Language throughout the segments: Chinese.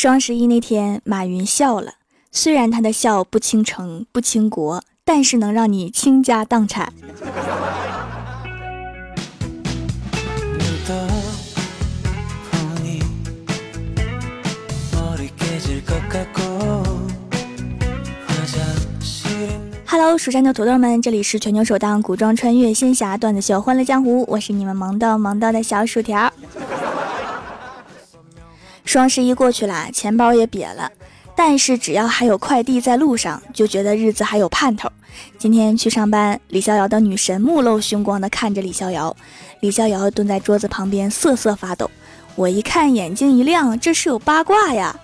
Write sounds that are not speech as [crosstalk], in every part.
双十一那天，马云笑了。虽然他的笑不倾城不倾国，但是能让你倾家荡产。Hello，蜀山的土豆们，这里是全球首档古装穿越仙侠段子秀《欢乐江湖》，我是你们萌到萌到的小薯条。双十一过去了，钱包也瘪了，但是只要还有快递在路上，就觉得日子还有盼头。今天去上班，李逍遥的女神目露凶光地看着李逍遥，李逍遥蹲在桌子旁边瑟瑟发抖。我一看，眼睛一亮，这是有八卦呀。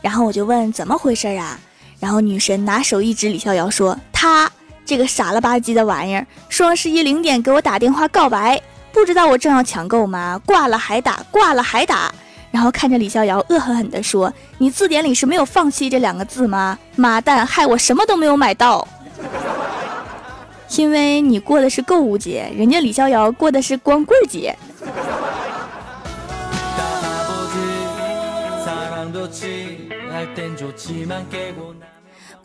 然后我就问怎么回事啊？然后女神拿手一指李逍遥说：“他这个傻了吧唧的玩意儿，双十一零点给我打电话告白，不知道我正要抢购吗？挂了还打，挂了还打。”然后看着李逍遥，恶狠狠地说：“你字典里是没有放弃这两个字吗？妈蛋，害我什么都没有买到。[laughs] 因为你过的是购物节，人家李逍遥过的是光棍节。”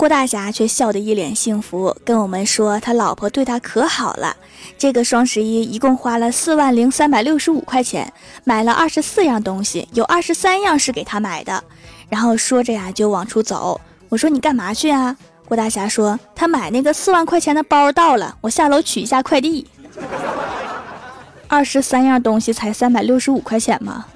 郭大侠却笑得一脸幸福，跟我们说他老婆对他可好了。这个双十一一共花了四万零三百六十五块钱，买了二十四样东西，有二十三样是给他买的。然后说着呀就往出走。我说你干嘛去啊？郭大侠说他买那个四万块钱的包到了，我下楼取一下快递。[laughs] 二十三样东西才三百六十五块钱吗？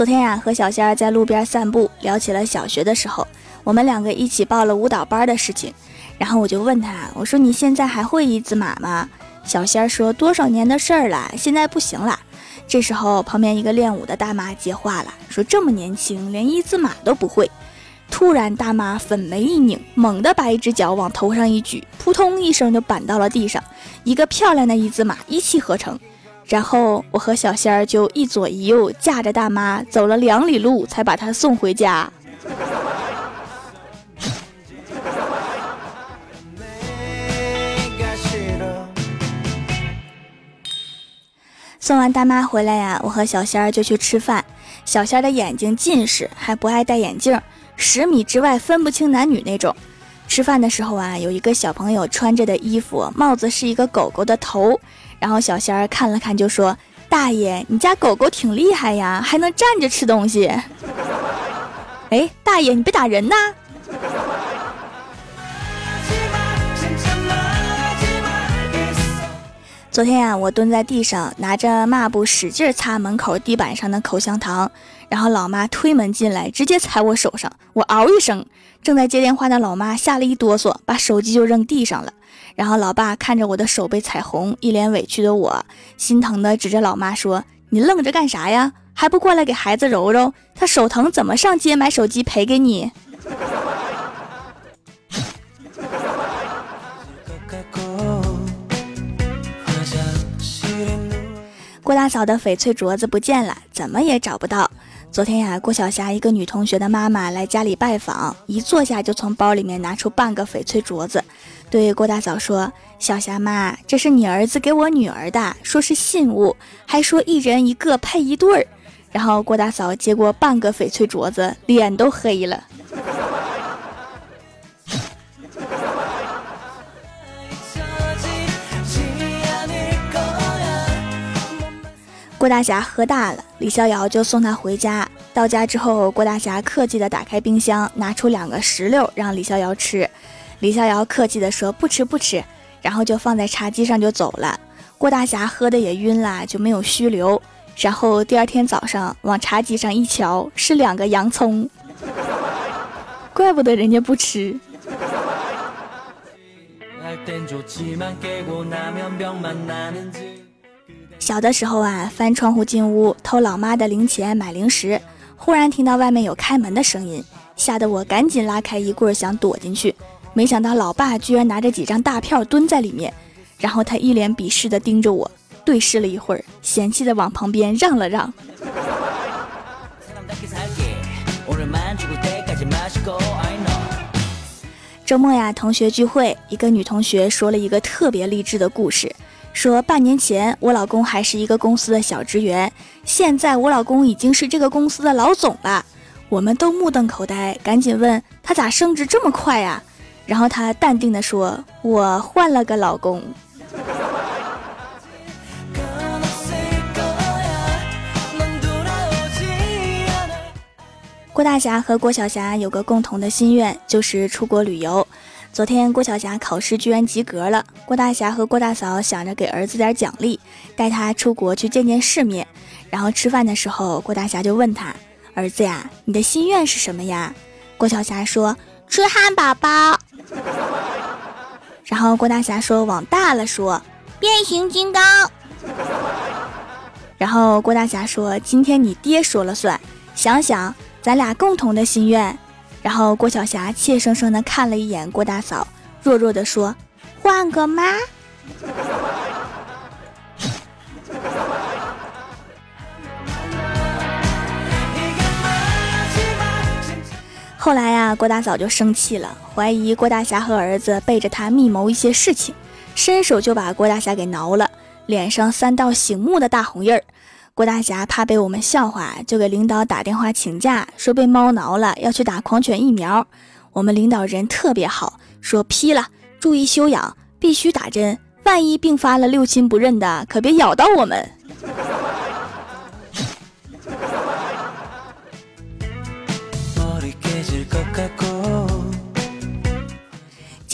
昨天呀，和小仙儿在路边散步，聊起了小学的时候，我们两个一起报了舞蹈班的事情。然后我就问他，我说你现在还会一字马吗？小仙儿说多少年的事儿了，现在不行了。这时候，旁边一个练舞的大妈接话了，说这么年轻，连一字马都不会。突然，大妈粉眉一拧，猛地把一只脚往头上一举，扑通一声就板到了地上，一个漂亮的一字马一气呵成。然后我和小仙儿就一左一右架着大妈走了两里路，才把她送回家。送完大妈回来呀，我和小仙儿就去吃饭。小仙儿的眼睛近视，还不爱戴眼镜，十米之外分不清男女那种。吃饭的时候啊，有一个小朋友穿着的衣服帽子是一个狗狗的头。然后小仙儿看了看，就说：“大爷，你家狗狗挺厉害呀，还能站着吃东西。”哎，大爷，你别打人呐！昨天呀，我蹲在地上，拿着抹布使劲擦门口地板上的口香糖，然后老妈推门进来，直接踩我手上，我嗷一声，正在接电话的老妈吓了一哆嗦，把手机就扔地上了。然后老爸看着我的手被踩红，一脸委屈的我，心疼的指着老妈说：“你愣着干啥呀？还不过来给孩子揉揉？他手疼怎么上街买手机赔给你？”郭大嫂的翡翠镯子不见了，怎么也找不到。昨天呀，郭晓霞一个女同学的妈妈来家里拜访，一坐下就从包里面拿出半个翡翠镯子。对郭大嫂说：“小霞妈，这是你儿子给我女儿的，说是信物，还说一人一个配一对儿。”然后郭大嫂接过半个翡翠镯子，脸都黑了。[laughs] 郭大侠喝大了，李逍遥就送他回家。到家之后，郭大侠客气的打开冰箱，拿出两个石榴让李逍遥吃。李逍遥客气地说：“不吃不吃。”然后就放在茶几上就走了。郭大侠喝的也晕了，就没有虚留。然后第二天早上往茶几上一瞧，是两个洋葱，怪不得人家不吃。小的时候啊，翻窗户进屋偷老妈的零钱买零食，忽然听到外面有开门的声音，吓得我赶紧拉开衣柜想躲进去。没想到老爸居然拿着几张大票蹲在里面，然后他一脸鄙视的盯着我，对视了一会儿，嫌弃的往旁边让了让。[laughs] 周末呀，同学聚会，一个女同学说了一个特别励志的故事，说半年前我老公还是一个公司的小职员，现在我老公已经是这个公司的老总了。我们都目瞪口呆，赶紧问他咋升职这么快呀？然后他淡定地说：“我换了个老公。”郭大侠和郭晓霞有个共同的心愿，就是出国旅游。昨天郭晓霞考试居然及格了，郭大侠和郭大嫂想着给儿子点奖励，带他出国去见见世面。然后吃饭的时候，郭大侠就问他：“儿子呀，你的心愿是什么呀？”郭晓霞说：“吃汉堡包。” [laughs] 然后郭大侠说：“往大了说，变形金刚。”然后郭大侠说：“今天你爹说了算，想想。”咱俩共同的心愿，然后郭晓霞怯生生的看了一眼郭大嫂，弱弱的说：“换个妈。”后来呀，郭大嫂就生气了，怀疑郭大侠和儿子背着他密谋一些事情，伸手就把郭大侠给挠了，脸上三道醒目的大红印儿。郭大侠怕被我们笑话，就给领导打电话请假，说被猫挠了，要去打狂犬疫苗。我们领导人特别好，说批了，注意休养，必须打针，万一并发了六亲不认的，可别咬到我们。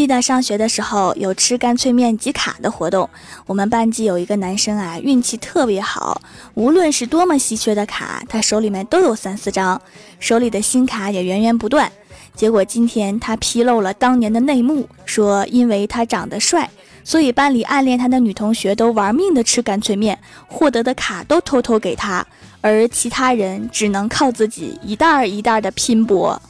记得上学的时候有吃干脆面集卡的活动，我们班级有一个男生啊，运气特别好，无论是多么稀缺的卡，他手里面都有三四张，手里的新卡也源源不断。结果今天他披露了当年的内幕，说因为他长得帅，所以班里暗恋他的女同学都玩命的吃干脆面，获得的卡都偷偷给他，而其他人只能靠自己一袋一袋儿的拼搏。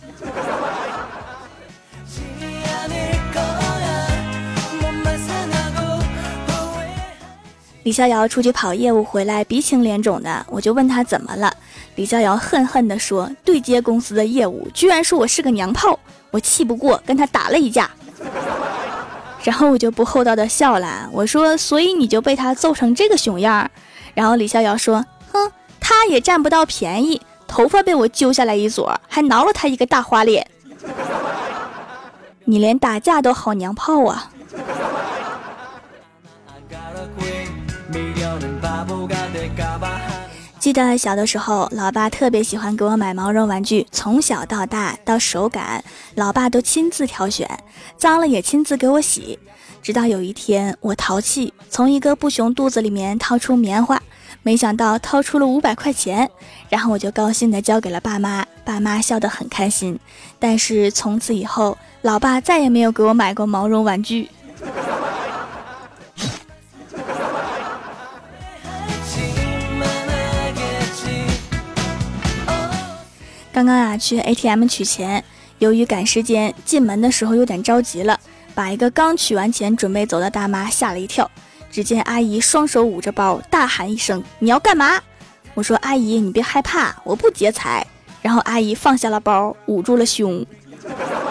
李逍遥出去跑业务回来，鼻青脸肿的，我就问他怎么了。李逍遥恨恨地说：“对接公司的业务，居然说我是个娘炮，我气不过，跟他打了一架。[laughs] ”然后我就不厚道的笑了，我说：“所以你就被他揍成这个熊样？”然后李逍遥说：“哼，他也占不到便宜，头发被我揪下来一撮，还挠了他一个大花脸。你连打架都好娘炮啊！”记得小的时候，老爸特别喜欢给我买毛绒玩具，从小到大到手感，老爸都亲自挑选，脏了也亲自给我洗。直到有一天，我淘气，从一个布熊肚子里面掏出棉花，没想到掏出了五百块钱，然后我就高兴地交给了爸妈，爸妈笑得很开心。但是从此以后，老爸再也没有给我买过毛绒玩具。刚刚啊，去 ATM 取钱，由于赶时间，进门的时候有点着急了，把一个刚取完钱准备走的大妈吓了一跳。只见阿姨双手捂着包，大喊一声：“你要干嘛？”我说：“阿姨，你别害怕，我不劫财。”然后阿姨放下了包，捂住了胸。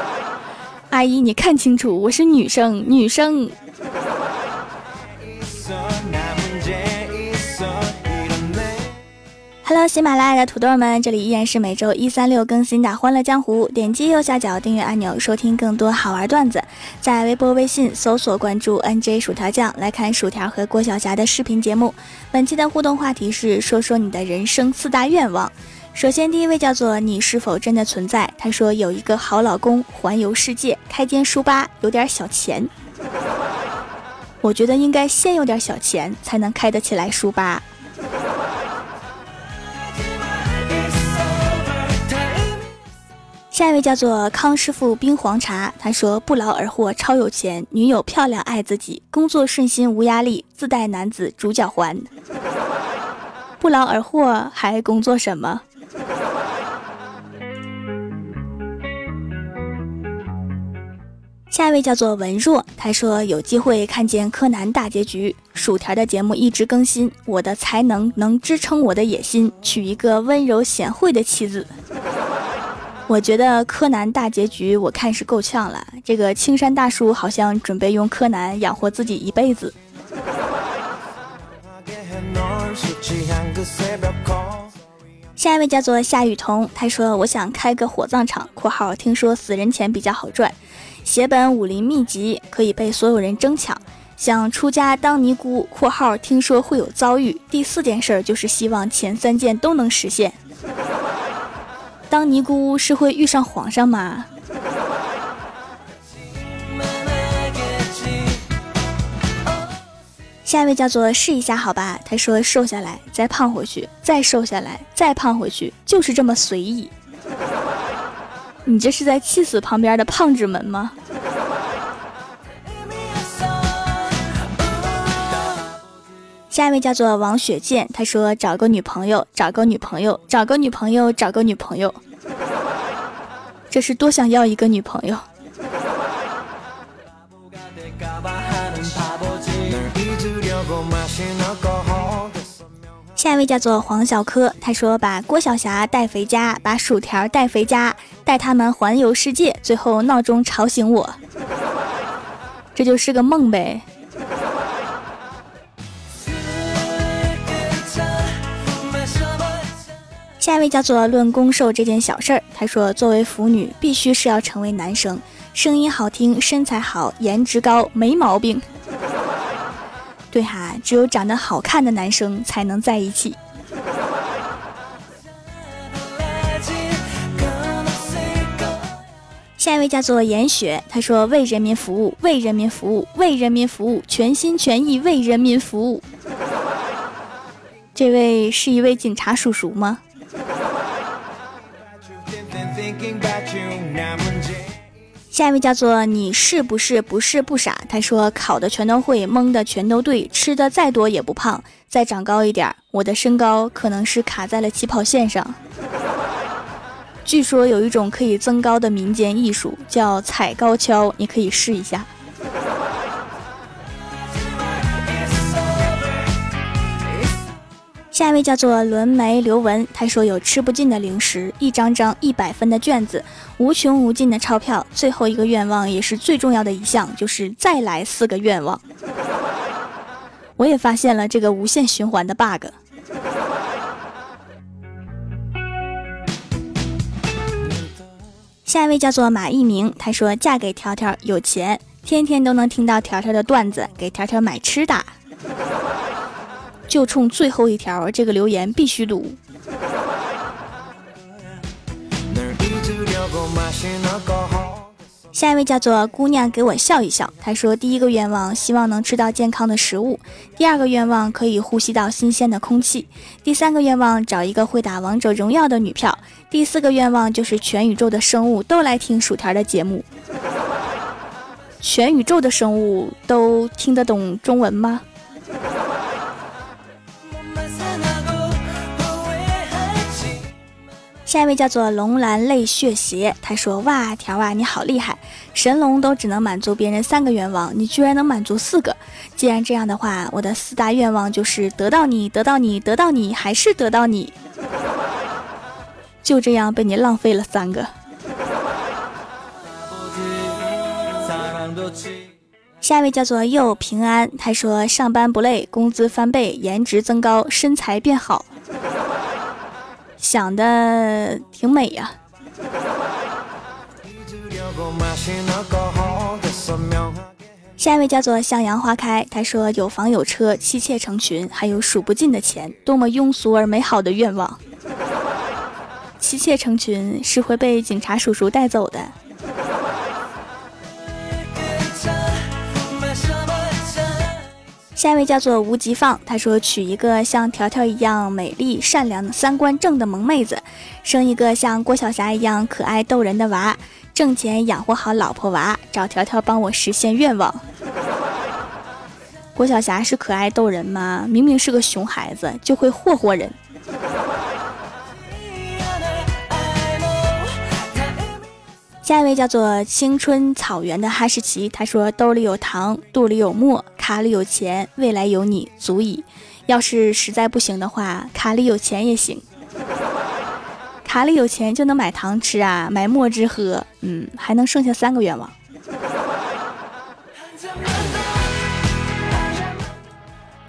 [laughs] 阿姨，你看清楚，我是女生，女生。Hello，喜马拉雅的土豆们，这里依然是每周一、三、六更新的《欢乐江湖》。点击右下角订阅按钮，收听更多好玩段子。在微博、微信搜索关注 “nj 薯条酱”，来看薯条和郭晓霞的视频节目。本期的互动话题是：说说你的人生四大愿望。首先，第一位叫做“你是否真的存在”。他说有一个好老公，环游世界，开间书吧，有点小钱。[laughs] 我觉得应该先有点小钱，才能开得起来书吧。下一位叫做康师傅冰黄茶，他说不劳而获，超有钱，女友漂亮，爱自己，工作顺心无压力，自带男子主角环。[laughs] 不劳而获还工作什么？下一位叫做文若，他说有机会看见柯南大结局，薯条的节目一直更新，我的才能能支撑我的野心，娶一个温柔贤惠的妻子。我觉得柯南大结局我看是够呛了。这个青山大叔好像准备用柯南养活自己一辈子。下一位叫做夏雨桐，他说：“我想开个火葬场（括号听说死人钱比较好赚），写本武林秘籍可以被所有人争抢。想出家当尼姑（括号听说会有遭遇）。第四件事就是希望前三件都能实现。当尼姑是会遇上皇上吗？”下一位叫做试一下好吧，他说瘦下来再胖回去，再瘦下来再胖回去，就是这么随意。你这是在气死旁边的胖子们吗？下一位叫做王雪健，他说找个女朋友，找个女朋友，找个女朋友，找个女朋友，这是多想要一个女朋友。下一位叫做黄小柯，他说把郭晓霞带回家，把薯条带回家，带他们环游世界，最后闹钟吵醒我，这就是个梦呗。下一位叫做论攻受这件小事儿，他说作为腐女，必须是要成为男生，声音好听，身材好，颜值高，没毛病。对哈，只有长得好看的男生才能在一起。下一位叫做严雪，他说为人民服务，为人民服务，为人民服务，全心全意为人民服务。这位是一位警察叔叔吗？下一位叫做你是不是不是不傻？他说考的全都会，蒙的全都对，吃的再多也不胖，再长高一点，我的身高可能是卡在了起跑线上。据说有一种可以增高的民间艺术叫踩高跷，你可以试一下。下一位叫做轮眉刘文，他说有吃不尽的零食，一张张一百分的卷子，无穷无尽的钞票，最后一个愿望也是最重要的一项，就是再来四个愿望。[laughs] 我也发现了这个无限循环的 bug。[laughs] 下一位叫做马一鸣，他说嫁给条条有钱，天天都能听到条条的段子，给条条买吃的。就冲最后一条，这个留言必须读。下一位叫做姑娘，给我笑一笑。她说：第一个愿望，希望能吃到健康的食物；第二个愿望，可以呼吸到新鲜的空气；第三个愿望，找一个会打王者荣耀的女票；第四个愿望，就是全宇宙的生物都来听薯条的节目。全宇宙的生物都听得懂中文吗？下一位叫做龙兰泪血鞋，他说：“哇，条啊，你好厉害！神龙都只能满足别人三个愿望，你居然能满足四个。既然这样的话，我的四大愿望就是得到你，得到你，得到你，还是得到你。[laughs] 就这样被你浪费了三个。”下一位叫做又平安，他说：“上班不累，工资翻倍，颜值增高，身材变好。”想的挺美呀。下一位叫做向阳花开，他说有房有车，妻妾成群，还有数不尽的钱，多么庸俗而美好的愿望。妻妾成群是会被警察叔叔带走的。下一位叫做吴吉放，他说娶一个像条条一样美丽、善良、三观正的萌妹子，生一个像郭晓霞一样可爱逗人的娃，挣钱养活好老婆娃，找条条帮我实现愿望。郭晓霞是可爱逗人吗？明明是个熊孩子，就会霍霍人。下一位叫做青春草原的哈士奇，他说兜里有糖，肚里有墨，卡里有钱，未来有你足矣。要是实在不行的话，卡里有钱也行。卡里有钱就能买糖吃啊，买墨汁喝，嗯，还能剩下三个愿望。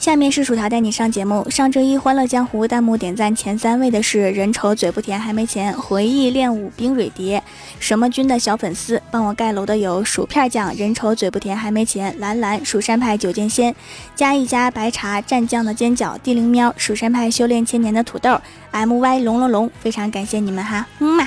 下面是薯条带你上节目。上周一《欢乐江湖》弹幕点赞前三位的是人丑嘴不甜还没钱，回忆练武冰蕊蝶，什么君的小粉丝帮我盖楼的有薯片酱，人丑嘴不甜还没钱，蓝蓝蜀山派九剑仙，加一加白茶蘸酱的尖角，地灵喵蜀山派修炼千年的土豆，M Y 龙龙龙，非常感谢你们哈，嗯嘛。